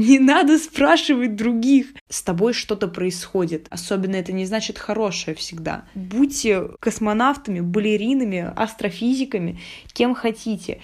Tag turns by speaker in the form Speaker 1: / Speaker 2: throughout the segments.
Speaker 1: Не надо спрашивать других. С тобой что-то происходит. Особенно это не значит хорошее всегда. Будьте космонавтами, балеринами, астрофизиками, кем хотите.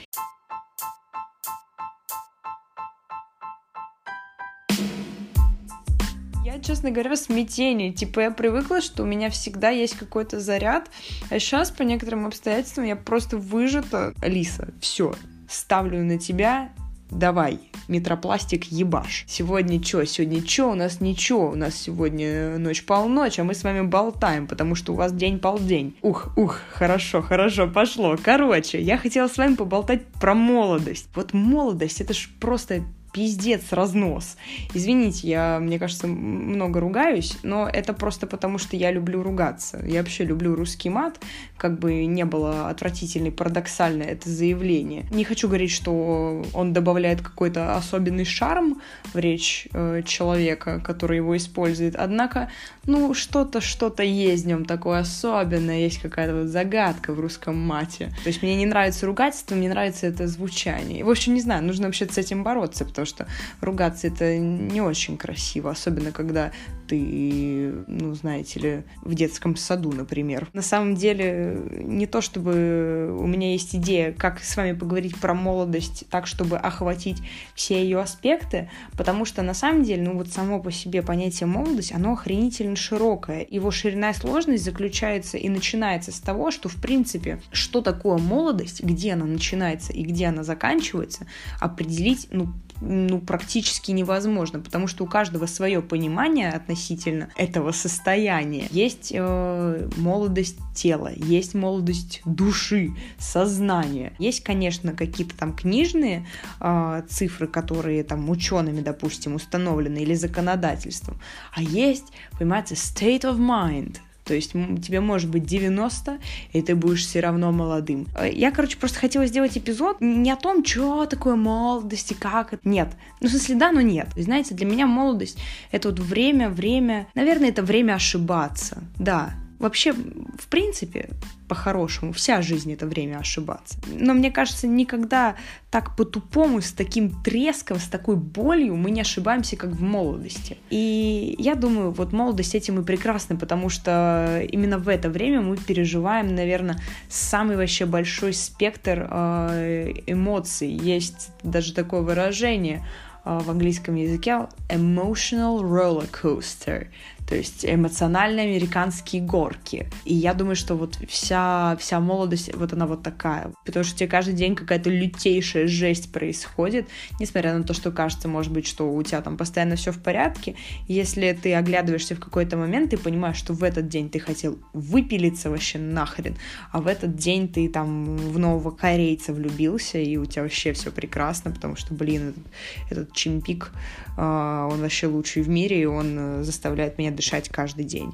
Speaker 1: Я, честно говоря, в смятении. Типа, я привыкла, что у меня всегда есть какой-то заряд, а сейчас по некоторым обстоятельствам я просто выжата. Алиса, все, ставлю на тебя, давай, метропластик ебаш. Сегодня что? Сегодня что? У нас ничего. У нас сегодня ночь-полночь, а мы с вами болтаем, потому что у вас день-полдень. Ух, ух, хорошо, хорошо, пошло. Короче, я хотела с вами поболтать про молодость. Вот молодость, это ж просто пиздец разнос. Извините, я, мне кажется, много ругаюсь, но это просто потому, что я люблю ругаться. Я вообще люблю русский мат, как бы не было отвратительно и парадоксально это заявление. Не хочу говорить, что он добавляет какой-то особенный шарм в речь э, человека, который его использует, однако, ну, что-то, что-то есть в нем такое особенное, есть какая-то вот загадка в русском мате. То есть мне не нравится ругательство, мне нравится это звучание. В общем, не знаю, нужно вообще с этим бороться, потому что ругаться это не очень красиво, особенно когда ты, ну, знаете ли, в детском саду, например. На самом деле, не то чтобы у меня есть идея, как с вами поговорить про молодость так, чтобы охватить все ее аспекты, потому что на самом деле, ну, вот само по себе понятие молодость, оно охренительно широкое. Его ширина и сложность заключается и начинается с того, что, в принципе, что такое молодость, где она начинается и где она заканчивается, определить, ну, ну, практически невозможно, потому что у каждого свое понимание относительно этого состояния. Есть э, молодость тела, есть молодость души, сознания. Есть, конечно, какие-то там книжные э, цифры, которые там учеными, допустим, установлены или законодательством. А есть, понимаете, state of mind, то есть тебе может быть 90, и ты будешь все равно молодым. Э, я, короче, просто хотела сделать эпизод не о том, что такое молодость и как это. Нет. Ну, в смысле, да, но нет. Знаете, для меня молодость — это вот время, время... Наверное, это время ошибаться. Да, Вообще, в принципе, по-хорошему, вся жизнь это время ошибаться. Но мне кажется, никогда так по-тупому, с таким треском, с такой болью мы не ошибаемся, как в молодости. И я думаю, вот молодость этим и прекрасна, потому что именно в это время мы переживаем, наверное, самый вообще большой спектр э, эмоций. Есть даже такое выражение э, в английском языке emotional roller coaster то есть эмоциональные американские горки. И я думаю, что вот вся, вся молодость, вот она вот такая. Потому что тебе каждый день какая-то лютейшая жесть происходит, несмотря на то, что кажется, может быть, что у тебя там постоянно все в порядке. Если ты оглядываешься в какой-то момент, ты понимаешь, что в этот день ты хотел выпилиться вообще нахрен, а в этот день ты там в нового корейца влюбился, и у тебя вообще все прекрасно, потому что, блин, этот, этот чемпик, а, он вообще лучший в мире, и он э, заставляет меня дышать каждый день.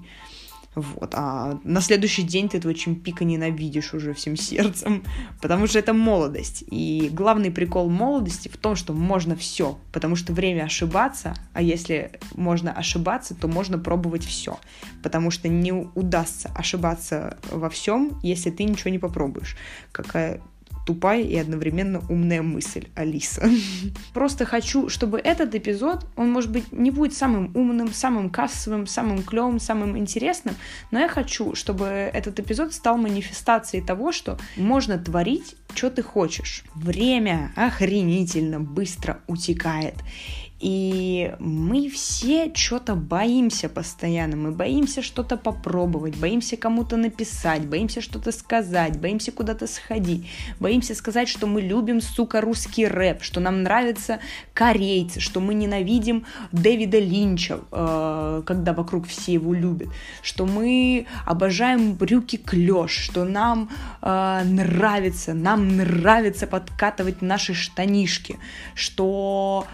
Speaker 1: Вот. А на следующий день ты этого чемпика ненавидишь уже всем сердцем, потому что это молодость. И главный прикол молодости в том, что можно все, потому что время ошибаться, а если можно ошибаться, то можно пробовать все, потому что не удастся ошибаться во всем, если ты ничего не попробуешь. Какая тупая и одновременно умная мысль, Алиса. Просто хочу, чтобы этот эпизод, он, может быть, не будет самым умным, самым кассовым, самым клевым, самым интересным, но я хочу, чтобы этот эпизод стал манифестацией того, что можно творить, что ты хочешь. Время охренительно быстро утекает. И мы все что-то боимся постоянно. Мы боимся что-то попробовать, боимся кому-то написать, боимся что-то сказать, боимся куда-то сходить, боимся сказать, что мы любим, сука, русский рэп, что нам нравятся корейцы, что мы ненавидим Дэвида Линча, э, когда вокруг все его любят, что мы обожаем брюки клеш, что нам э, нравится, нам нравится подкатывать наши штанишки, что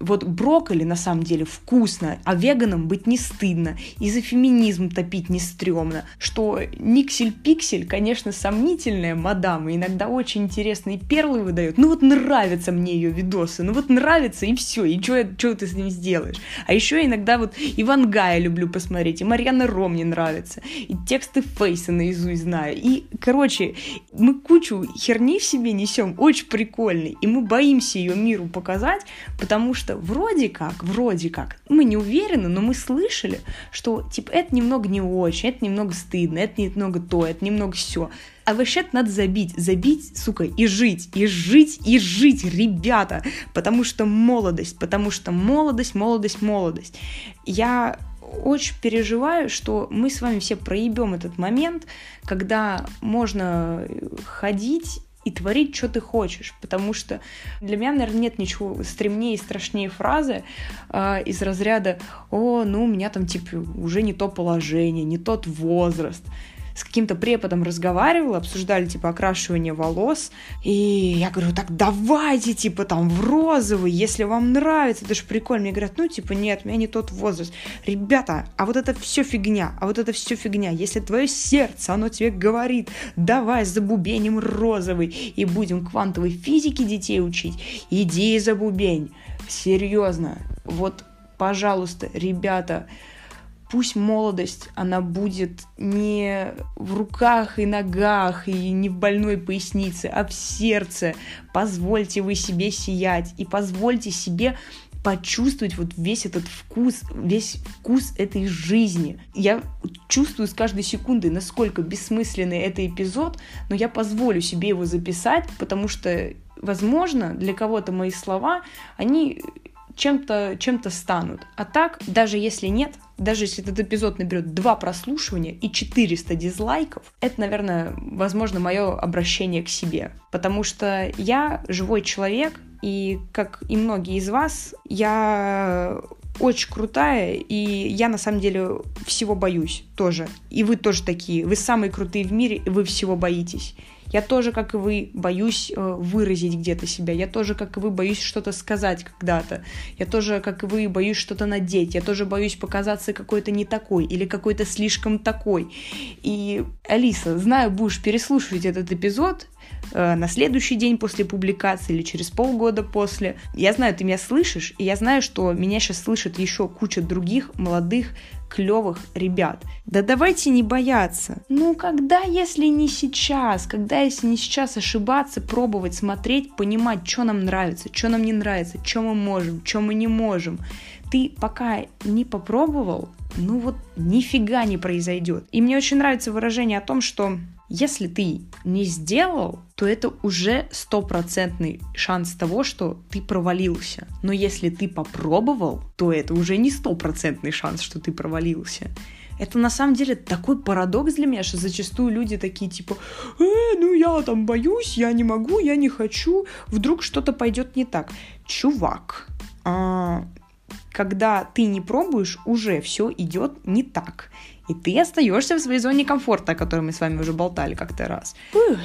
Speaker 1: вот брокколи на самом деле вкусно, а веганом быть не стыдно, и за феминизм топить не стрёмно, что Никсель-Пиксель, конечно, сомнительная мадам, и иногда очень интересные перлы выдает, ну вот нравятся мне ее видосы, ну вот нравится, и все, и что ты с ним сделаешь? А еще иногда вот Иван Гая люблю посмотреть, и Марьяна Ро мне нравится, и тексты Фейса наизусть знаю, и, короче, мы кучу херни в себе несем, очень прикольный, и мы боимся ее миру показать, потому что что вроде как, вроде как, мы не уверены, но мы слышали, что типа это немного не очень, это немного стыдно, это немного то, это немного все. А вообще надо забить, забить, сука, и жить, и жить, и жить, ребята, потому что молодость, потому что молодость, молодость, молодость. Я очень переживаю, что мы с вами все проебем этот момент, когда можно ходить и творить, что ты хочешь, потому что для меня, наверное, нет ничего стремнее и страшнее фразы э, из разряда «О, ну, у меня там, типа, уже не то положение, не тот возраст» с каким-то преподом разговаривала, обсуждали, типа, окрашивание волос, и я говорю, так давайте, типа, там, в розовый, если вам нравится, это же прикольно. Мне говорят, ну, типа, нет, у меня не тот возраст. Ребята, а вот это все фигня, а вот это все фигня. Если твое сердце, оно тебе говорит, давай за бубенем розовый, и будем квантовой физики детей учить, иди за бубень. Серьезно, вот, пожалуйста, ребята, пусть молодость, она будет не в руках и ногах, и не в больной пояснице, а в сердце. Позвольте вы себе сиять, и позвольте себе почувствовать вот весь этот вкус, весь вкус этой жизни. Я чувствую с каждой секундой, насколько бессмысленный это эпизод, но я позволю себе его записать, потому что, возможно, для кого-то мои слова, они чем-то чем станут. А так, даже если нет, даже если этот эпизод наберет два прослушивания и 400 дизлайков, это, наверное, возможно, мое обращение к себе. Потому что я живой человек, и, как и многие из вас, я очень крутая, и я на самом деле всего боюсь тоже. И вы тоже такие. Вы самые крутые в мире, и вы всего боитесь. Я тоже, как и вы, боюсь э, выразить где-то себя. Я тоже, как и вы, боюсь что-то сказать когда-то. Я тоже, как и вы, боюсь что-то надеть. Я тоже боюсь показаться какой-то не такой или какой-то слишком такой. И, Алиса, знаю, будешь переслушивать этот эпизод, э, на следующий день после публикации или через полгода после. Я знаю, ты меня слышишь, и я знаю, что меня сейчас слышит еще куча других молодых клевых ребят. Да давайте не бояться. Ну, когда, если не сейчас? Когда, если не сейчас ошибаться, пробовать, смотреть, понимать, что нам нравится, что нам не нравится, что мы можем, что мы не можем. Ты пока не попробовал, ну вот нифига не произойдет. И мне очень нравится выражение о том, что если ты не сделал, то это уже стопроцентный шанс того, что ты провалился. Но если ты попробовал, то это уже не стопроцентный шанс, что ты провалился. Это на самом деле такой парадокс для меня, что зачастую люди такие типа, э, ну я там боюсь, я не могу, я не хочу, вдруг что-то пойдет не так. Чувак, а, когда ты не пробуешь, уже все идет не так. И ты остаешься в своей зоне комфорта, о которой мы с вами уже болтали как-то раз. Ух,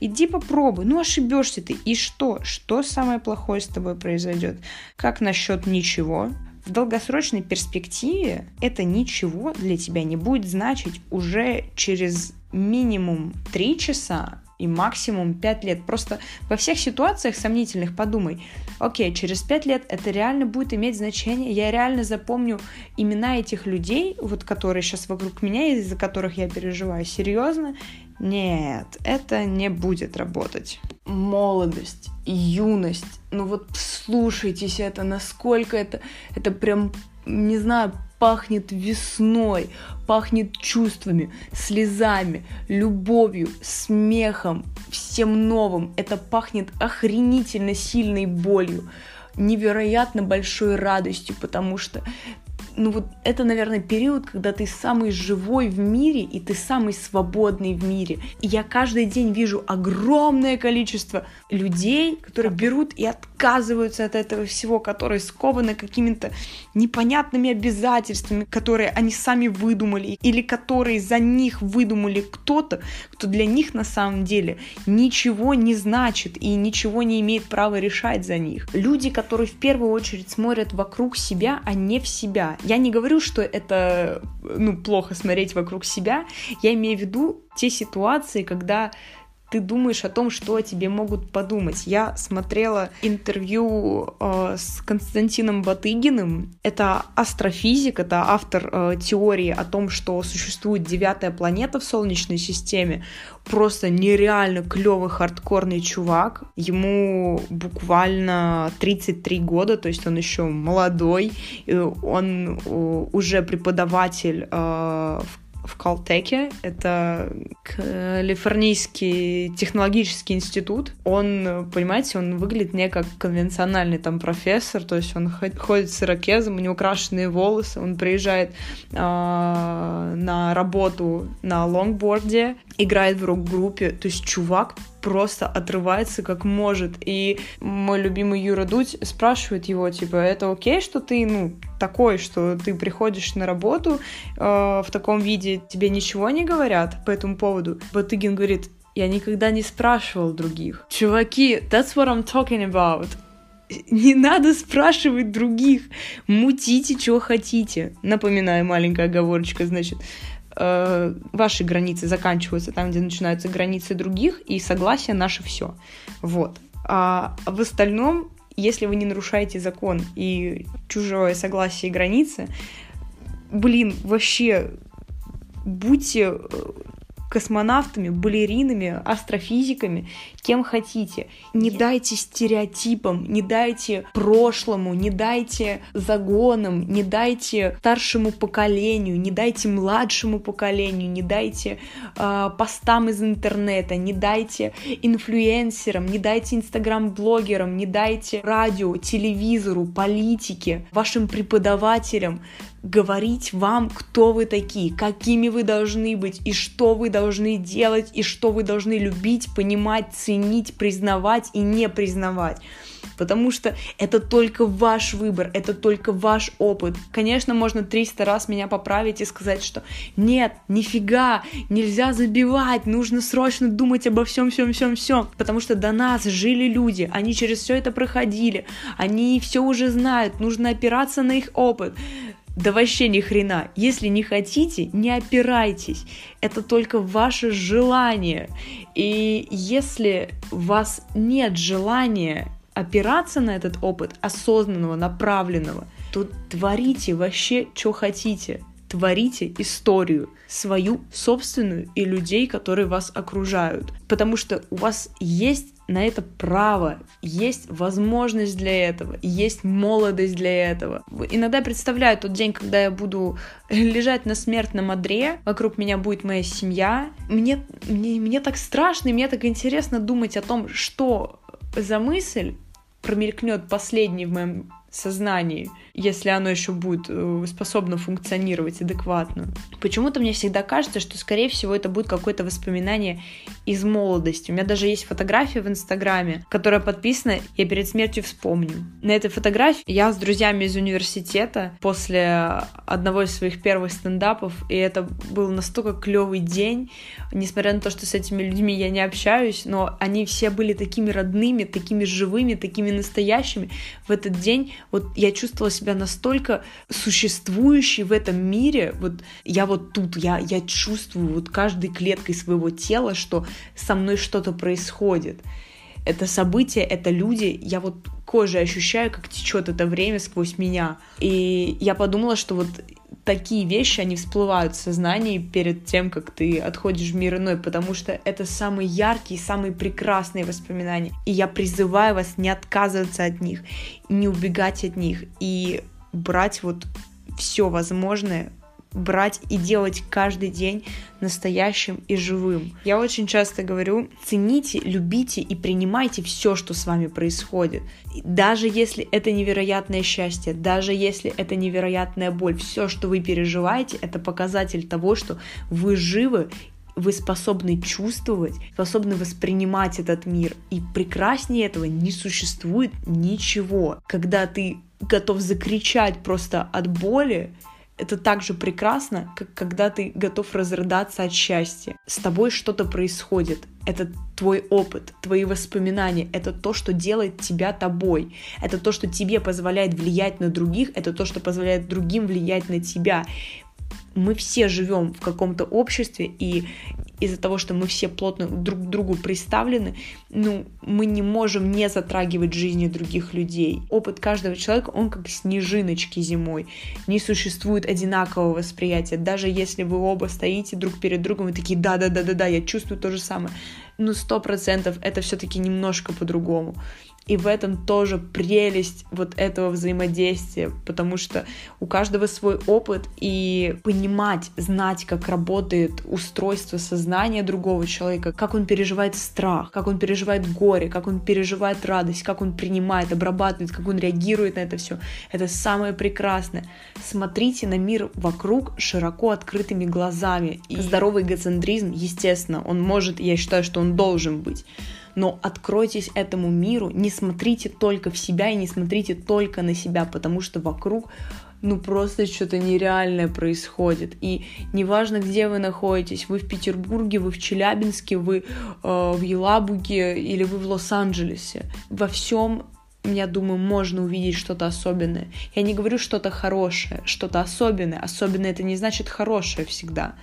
Speaker 1: иди попробуй. Ну, ошибешься ты. И что? Что самое плохое с тобой произойдет? Как насчет ничего? В долгосрочной перспективе это ничего для тебя не будет значить уже через минимум 3 часа и максимум 5 лет. Просто во всех ситуациях сомнительных подумай, окей, через 5 лет это реально будет иметь значение, я реально запомню имена этих людей, вот которые сейчас вокруг меня, из-за которых я переживаю, серьезно? Нет, это не будет работать. Молодость, юность, ну вот слушайтесь это, насколько это, это прям, не знаю, пахнет весной, пахнет чувствами, слезами, любовью, смехом, всем новым. Это пахнет охренительно сильной болью, невероятно большой радостью, потому что ну вот это, наверное, период, когда ты самый живой в мире, и ты самый свободный в мире. И я каждый день вижу огромное количество людей, которые берут и отказываются от этого всего, которые скованы какими-то непонятными обязательствами, которые они сами выдумали, или которые за них выдумали кто-то, кто для них на самом деле ничего не значит и ничего не имеет права решать за них. Люди, которые в первую очередь смотрят вокруг себя, а не в себя. Я не говорю, что это ну, плохо смотреть вокруг себя, я имею в виду те ситуации, когда ты думаешь о том, что о тебе могут подумать. Я смотрела интервью э, с Константином Батыгиным. Это астрофизик, это автор э, теории о том, что существует девятая планета в Солнечной системе. Просто нереально клевый хардкорный чувак. Ему буквально 33 года, то есть он еще молодой. Он э, уже преподаватель э, в в Калтеке. Это Калифорнийский технологический институт. Он, понимаете, он выглядит не как конвенциональный там профессор, то есть он ходит с ирокезом, у него крашеные волосы, он приезжает э, на работу на лонгборде, играет в рок-группе, то есть чувак просто отрывается как может. И мой любимый Юра Дудь спрашивает его, типа, это окей, что ты, ну, такой, что ты приходишь на работу э, в таком виде, тебе ничего не говорят по этому поводу? Батыгин говорит, я никогда не спрашивал других. Чуваки, that's what I'm talking about. Не надо спрашивать других. Мутите, что хотите. Напоминаю, маленькая оговорочка, значит, э, ваши границы заканчиваются там, где начинаются границы других, и согласие наше все. Вот. А в остальном, если вы не нарушаете закон и чужое согласие и границы, блин, вообще будьте э, космонавтами, балеринами, астрофизиками, кем хотите. Не дайте стереотипам, не дайте прошлому, не дайте загонам, не дайте старшему поколению, не дайте младшему поколению, не дайте э, постам из интернета, не дайте инфлюенсерам, не дайте инстаграм-блогерам, не дайте радио, телевизору, политике, вашим преподавателям говорить вам, кто вы такие, какими вы должны быть, и что вы должны делать, и что вы должны любить, понимать, ценить, признавать и не признавать. Потому что это только ваш выбор, это только ваш опыт. Конечно, можно 300 раз меня поправить и сказать, что нет, нифига, нельзя забивать, нужно срочно думать обо всем, всем, всем, всем. Потому что до нас жили люди, они через все это проходили, они все уже знают, нужно опираться на их опыт. Да вообще ни хрена. Если не хотите, не опирайтесь. Это только ваше желание. И если у вас нет желания опираться на этот опыт осознанного, направленного, то творите вообще, что хотите творите историю, свою собственную и людей, которые вас окружают. Потому что у вас есть на это право, есть возможность для этого, есть молодость для этого. Иногда представляю тот день, когда я буду лежать на смертном одре, вокруг меня будет моя семья. Мне, мне, мне так страшно, и мне так интересно думать о том, что за мысль промелькнет последний в моем сознании, если оно еще будет э, способно функционировать адекватно. Почему-то мне всегда кажется, что, скорее всего, это будет какое-то воспоминание из молодости. У меня даже есть фотография в Инстаграме, которая подписана «Я перед смертью вспомню». На этой фотографии я с друзьями из университета после одного из своих первых стендапов, и это был настолько клевый день, несмотря на то, что с этими людьми я не общаюсь, но они все были такими родными, такими живыми, такими настоящими. В этот день вот я чувствовала себя настолько существующей в этом мире, вот я вот тут, я, я чувствую вот каждой клеткой своего тела, что со мной что-то происходит. Это событие, это люди, я вот кожей ощущаю, как течет это время сквозь меня. И я подумала, что вот такие вещи, они всплывают в сознании перед тем, как ты отходишь в мир иной, потому что это самые яркие, самые прекрасные воспоминания. И я призываю вас не отказываться от них, не убегать от них и брать вот все возможное брать и делать каждый день настоящим и живым. Я очень часто говорю, цените, любите и принимайте все, что с вами происходит. Даже если это невероятное счастье, даже если это невероятная боль, все, что вы переживаете, это показатель того, что вы живы вы способны чувствовать, способны воспринимать этот мир. И прекраснее этого не существует ничего. Когда ты готов закричать просто от боли, это так же прекрасно, как когда ты готов разрыдаться от счастья. С тобой что-то происходит. Это твой опыт, твои воспоминания. Это то, что делает тебя тобой. Это то, что тебе позволяет влиять на других. Это то, что позволяет другим влиять на тебя. Мы все живем в каком-то обществе, и из-за того, что мы все плотно друг к другу приставлены, ну, мы не можем не затрагивать жизни других людей. Опыт каждого человека, он как снежиночки зимой. Не существует одинакового восприятия. Даже если вы оба стоите друг перед другом и такие, да-да-да-да-да, я чувствую то же самое. Ну, сто процентов это все-таки немножко по-другому. И в этом тоже прелесть вот этого взаимодействия, потому что у каждого свой опыт, и понимать, знать, как работает устройство сознания другого человека, как он переживает страх, как он переживает горе, как он переживает радость, как он принимает, обрабатывает, как он реагирует на это все. Это самое прекрасное. Смотрите на мир вокруг широко открытыми глазами. И здоровый эгоцентризм, естественно, он может, я считаю, что он должен быть но откройтесь этому миру, не смотрите только в себя и не смотрите только на себя, потому что вокруг ну просто что-то нереальное происходит. И неважно, где вы находитесь, вы в Петербурге, вы в Челябинске, вы э, в Елабуге или вы в Лос-Анджелесе, во всем я думаю, можно увидеть что-то особенное. Я не говорю что-то хорошее, что-то особенное. Особенное это не значит хорошее всегда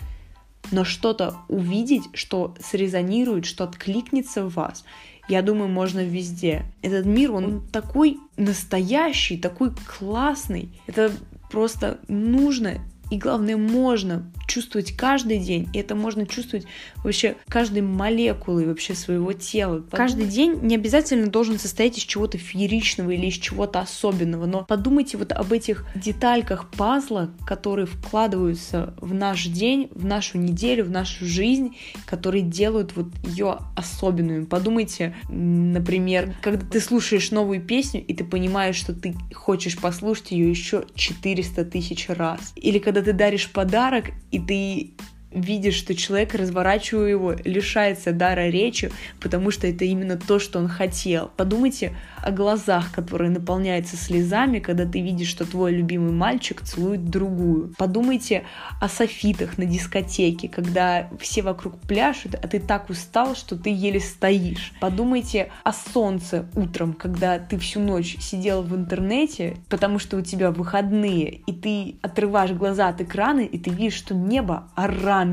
Speaker 1: но что-то увидеть, что срезонирует, что откликнется в вас, я думаю, можно везде. Этот мир, он такой настоящий, такой классный. Это просто нужно и главное, можно чувствовать каждый день, и это можно чувствовать вообще каждой молекулой вообще своего тела. Каждый день не обязательно должен состоять из чего-то фееричного или из чего-то особенного, но подумайте вот об этих детальках пазла, которые вкладываются в наш день, в нашу неделю, в нашу жизнь, которые делают вот ее особенную. Подумайте, например, когда ты слушаешь новую песню, и ты понимаешь, что ты хочешь послушать ее еще 400 тысяч раз. Или когда ты даришь подарок, и ты видишь, что человек, разворачивая его, лишается дара речи, потому что это именно то, что он хотел. Подумайте о глазах, которые наполняются слезами, когда ты видишь, что твой любимый мальчик целует другую. Подумайте о софитах на дискотеке, когда все вокруг пляшут, а ты так устал, что ты еле стоишь. Подумайте о солнце утром, когда ты всю ночь сидел в интернете, потому что у тебя выходные, и ты отрываешь глаза от экрана, и ты видишь, что небо оранжевое.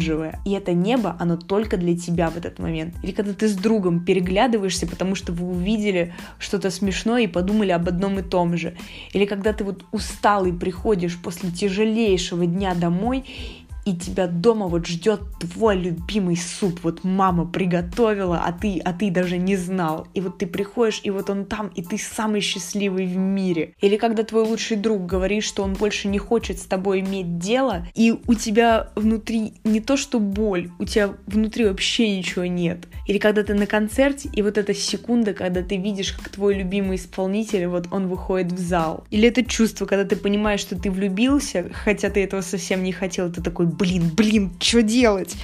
Speaker 1: И это небо, оно только для тебя в этот момент. Или когда ты с другом переглядываешься, потому что вы увидели что-то смешно и подумали об одном и том же. Или когда ты вот усталый приходишь после тяжелейшего дня домой и тебя дома вот ждет твой любимый суп, вот мама приготовила, а ты, а ты даже не знал. И вот ты приходишь, и вот он там, и ты самый счастливый в мире. Или когда твой лучший друг говорит, что он больше не хочет с тобой иметь дело, и у тебя внутри не то что боль, у тебя внутри вообще ничего нет. Или когда ты на концерте, и вот эта секунда, когда ты видишь, как твой любимый исполнитель, вот он выходит в зал. Или это чувство, когда ты понимаешь, что ты влюбился, хотя ты этого совсем не хотел, ты такой, блин, блин, что делать?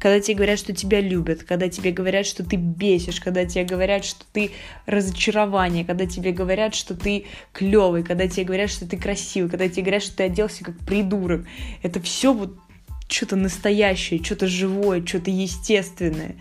Speaker 1: Когда тебе говорят, что тебя любят, когда тебе говорят, что ты бесишь, когда тебе говорят, что ты разочарование, когда тебе говорят, что ты клевый, когда тебе говорят, что ты красивый, когда тебе говорят, что ты оделся как придурок. Это все вот что-то настоящее, что-то живое, что-то естественное.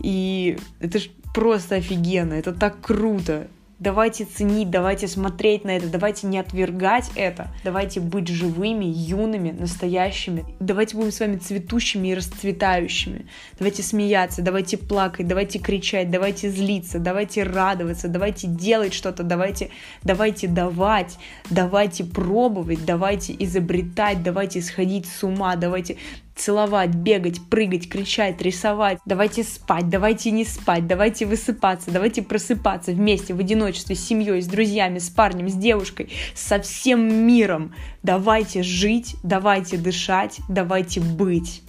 Speaker 1: И это же просто офигенно, это так круто. Давайте ценить, давайте смотреть на это, давайте не отвергать это, давайте быть живыми, юными, настоящими. Давайте будем с вами цветущими и расцветающими. Давайте смеяться, давайте плакать, давайте кричать, давайте злиться, давайте радоваться, давайте делать что-то, давайте, давайте давать, давайте пробовать, давайте изобретать, давайте сходить с ума, давайте целовать, бегать, прыгать, кричать, рисовать. Давайте спать, давайте не спать, давайте высыпаться, давайте просыпаться вместе, в одиночестве, с семьей, с друзьями, с парнем, с девушкой, со всем миром. Давайте жить, давайте дышать, давайте быть.